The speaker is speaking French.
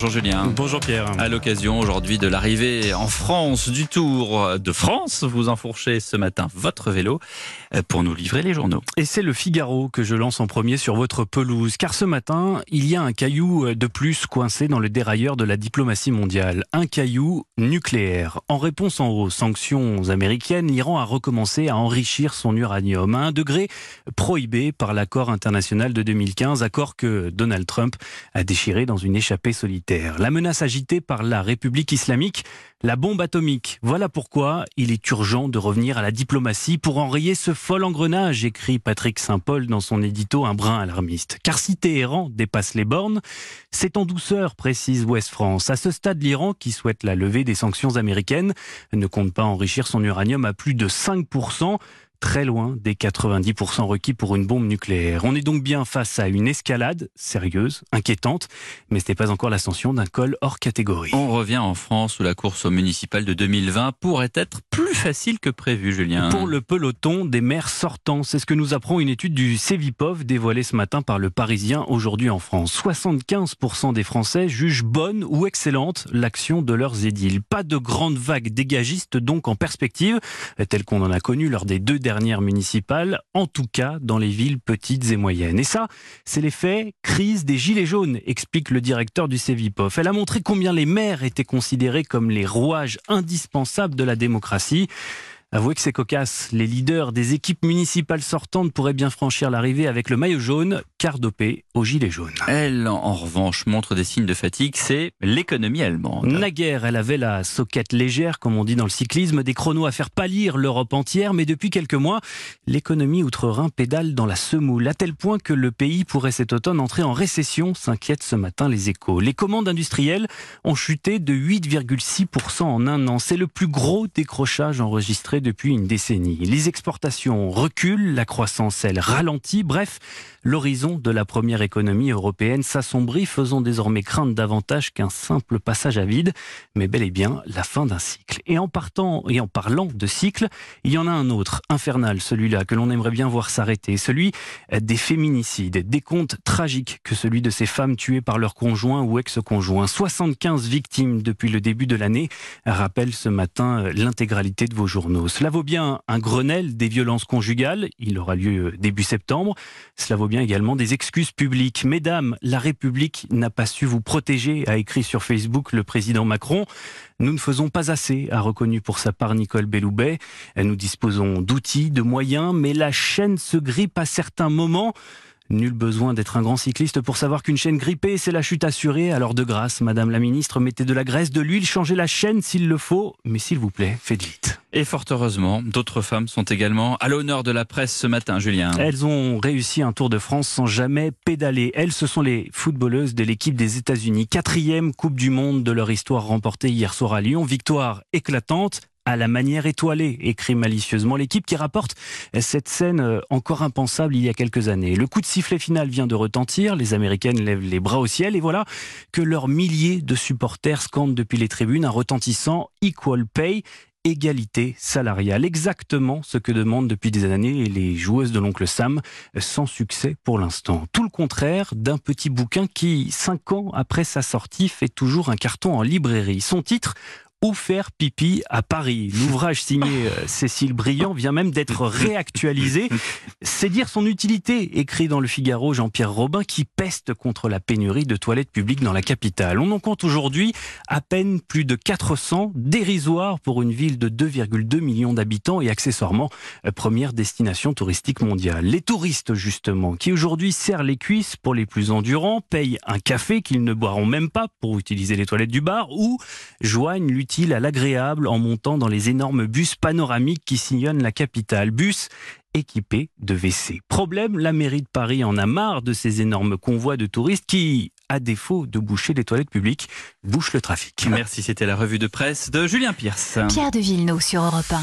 Bonjour Julien. Bonjour Pierre. À l'occasion aujourd'hui de l'arrivée en France du Tour de France, vous enfourchez ce matin votre vélo euh, pour nous livrer les journaux. Et c'est le Figaro que je lance en premier sur votre pelouse, car ce matin, il y a un caillou de plus coincé dans le dérailleur de la diplomatie mondiale, un caillou nucléaire. En réponse aux sanctions américaines, l'Iran a recommencé à enrichir son uranium à un degré prohibé par l'accord international de 2015, accord que Donald Trump a déchiré dans une échappée solitaire. La menace agitée par la République islamique, la bombe atomique. Voilà pourquoi il est urgent de revenir à la diplomatie pour enrayer ce fol engrenage, écrit Patrick Saint-Paul dans son édito Un brin alarmiste. Car si Téhéran dépasse les bornes, c'est en douceur, précise Ouest France. À ce stade, l'Iran, qui souhaite la levée des sanctions américaines, ne compte pas enrichir son uranium à plus de 5% très loin des 90% requis pour une bombe nucléaire. On est donc bien face à une escalade sérieuse, inquiétante, mais ce n'est pas encore l'ascension d'un col hors catégorie. On revient en France où la course au municipal de 2020 pourrait être plus facile que prévu, Julien. Pour le peloton des maires sortants, c'est ce que nous apprend une étude du Cevipov dévoilée ce matin par le Parisien aujourd'hui en France. 75% des Français jugent bonne ou excellente l'action de leurs édiles. Pas de grande vague dégagiste donc en perspective, telle qu'on en a connu lors des deux dernières dernière municipale, en tout cas dans les villes petites et moyennes. Et ça, c'est l'effet crise des gilets jaunes, explique le directeur du CEVIPOF. Elle a montré combien les maires étaient considérés comme les rouages indispensables de la démocratie. Avouez que c'est cocasse. Les leaders des équipes municipales sortantes pourraient bien franchir l'arrivée avec le maillot jaune, car dopé au gilet jaune. Elle, en revanche, montre des signes de fatigue, c'est l'économie allemande. Naguère, elle avait la soquette légère, comme on dit dans le cyclisme, des chronos à faire pâlir l'Europe entière, mais depuis quelques mois, l'économie outre-Rhin pédale dans la semoule, à tel point que le pays pourrait cet automne entrer en récession, s'inquiètent ce matin les échos. Les commandes industrielles ont chuté de 8,6% en un an. C'est le plus gros décrochage enregistré depuis une décennie. Les exportations reculent, la croissance, elle, ralentit. Bref, l'horizon de la première économie européenne s'assombrit, faisant désormais craindre davantage qu'un simple passage à vide, mais bel et bien la fin d'un cycle. Et en partant et en parlant de cycle, il y en a un autre, infernal, celui-là, que l'on aimerait bien voir s'arrêter, celui des féminicides, des comptes tragiques que celui de ces femmes tuées par leur conjoint ou ex-conjoint. 75 victimes depuis le début de l'année, rappelle ce matin l'intégralité de vos journaux. Cela vaut bien un Grenelle des violences conjugales, il aura lieu début septembre. Cela vaut bien également des excuses publiques. Mesdames, la République n'a pas su vous protéger, a écrit sur Facebook le président Macron. Nous ne faisons pas assez, a reconnu pour sa part Nicole Belloubet. Nous disposons d'outils, de moyens, mais la chaîne se grippe à certains moments. Nul besoin d'être un grand cycliste pour savoir qu'une chaîne grippée, c'est la chute assurée. Alors de grâce, Madame la Ministre, mettez de la graisse, de l'huile, changez la chaîne s'il le faut. Mais s'il vous plaît, faites vite. Et fort heureusement, d'autres femmes sont également à l'honneur de la presse ce matin, Julien. Elles ont réussi un Tour de France sans jamais pédaler. Elles, ce sont les footballeuses de l'équipe des États-Unis. Quatrième Coupe du Monde de leur histoire remportée hier soir à Lyon. Victoire éclatante à la manière étoilée, écrit malicieusement l'équipe qui rapporte cette scène euh, encore impensable il y a quelques années. Le coup de sifflet final vient de retentir, les Américaines lèvent les bras au ciel et voilà que leurs milliers de supporters scandent depuis les tribunes un retentissant Equal Pay égalité salariale. Exactement ce que demandent depuis des années les joueuses de l'oncle Sam, sans succès pour l'instant. Tout le contraire d'un petit bouquin qui, cinq ans après sa sortie, fait toujours un carton en librairie. Son titre, où faire pipi à Paris. L'ouvrage signé euh, Cécile Briand vient même d'être réactualisé. C'est dire son utilité, écrit dans le Figaro Jean-Pierre Robin, qui peste contre la pénurie de toilettes publiques dans la capitale. On en compte aujourd'hui à peine plus de 400, dérisoires pour une ville de 2,2 millions d'habitants et accessoirement euh, première destination touristique mondiale. Les touristes, justement, qui aujourd'hui serrent les cuisses pour les plus endurants, payent un café qu'ils ne boiront même pas pour utiliser les toilettes du bar ou joignent à l'agréable en montant dans les énormes bus panoramiques qui sillonnent la capitale. Bus équipés de WC. Problème, la mairie de Paris en a marre de ces énormes convois de touristes qui, à défaut de boucher les toilettes publiques, bouchent le trafic. Merci, c'était la revue de presse de Julien Pierce. Pierre de Villeneuve sur Europe 1.